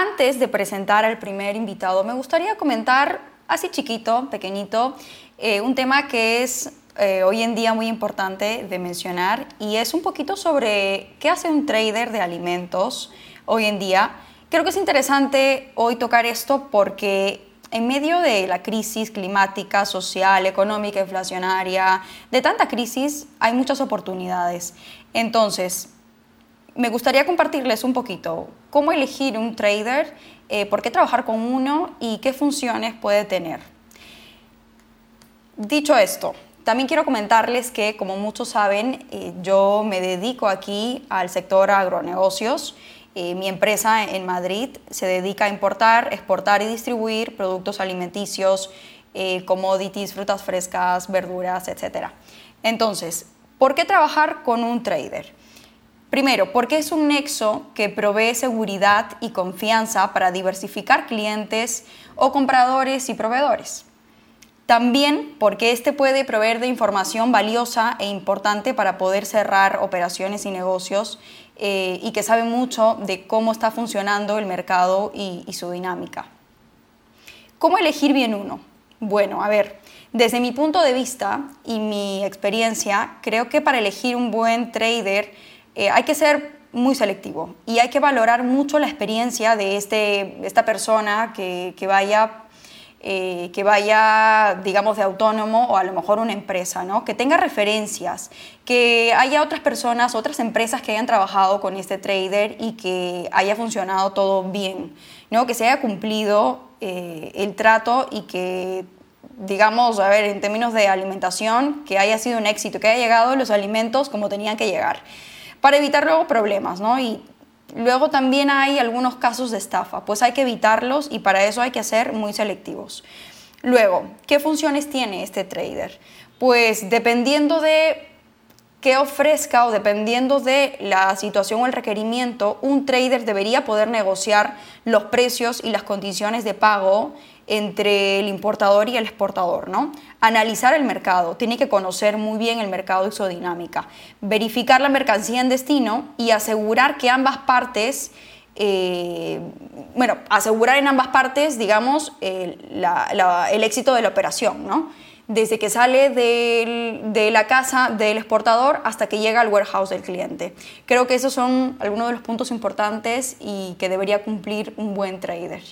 Antes de presentar al primer invitado, me gustaría comentar, así chiquito, pequeñito, eh, un tema que es eh, hoy en día muy importante de mencionar y es un poquito sobre qué hace un trader de alimentos hoy en día. Creo que es interesante hoy tocar esto porque en medio de la crisis climática, social, económica, inflacionaria, de tanta crisis, hay muchas oportunidades. Entonces, me gustaría compartirles un poquito cómo elegir un trader, eh, por qué trabajar con uno y qué funciones puede tener. Dicho esto, también quiero comentarles que, como muchos saben, eh, yo me dedico aquí al sector agronegocios. Eh, mi empresa en Madrid se dedica a importar, exportar y distribuir productos alimenticios, commodities, frutas frescas, verduras, etc. Entonces, ¿por qué trabajar con un trader? Primero, porque es un nexo que provee seguridad y confianza para diversificar clientes o compradores y proveedores. También porque este puede proveer de información valiosa e importante para poder cerrar operaciones y negocios eh, y que sabe mucho de cómo está funcionando el mercado y, y su dinámica. ¿Cómo elegir bien uno? Bueno, a ver, desde mi punto de vista y mi experiencia, creo que para elegir un buen trader, eh, hay que ser muy selectivo y hay que valorar mucho la experiencia de este, esta persona que, vaya eh, que vaya, digamos, de autónomo o a lo mejor una empresa, ¿no? que tenga referencias, que haya otras personas, otras empresas que hayan trabajado con este trader y que haya funcionado todo bien, ¿no? que se haya cumplido eh, el trato y que, digamos, a ver, en términos de alimentación, que haya sido un éxito, que haya llegado los alimentos como tenían que llegar para evitar luego problemas, ¿no? Y luego también hay algunos casos de estafa, pues hay que evitarlos y para eso hay que ser muy selectivos. Luego, ¿qué funciones tiene este trader? Pues dependiendo de qué ofrezca o dependiendo de la situación o el requerimiento, un trader debería poder negociar los precios y las condiciones de pago entre el importador y el exportador, ¿no? Analizar el mercado, tiene que conocer muy bien el mercado y su dinámica, verificar la mercancía en destino y asegurar que ambas partes, eh, bueno, asegurar en ambas partes, digamos, el éxito de la operación, ¿no? Desde que sale de la casa del exportador hasta que llega al warehouse del cliente. Creo que esos son algunos de los puntos importantes y que debería cumplir un buen trader.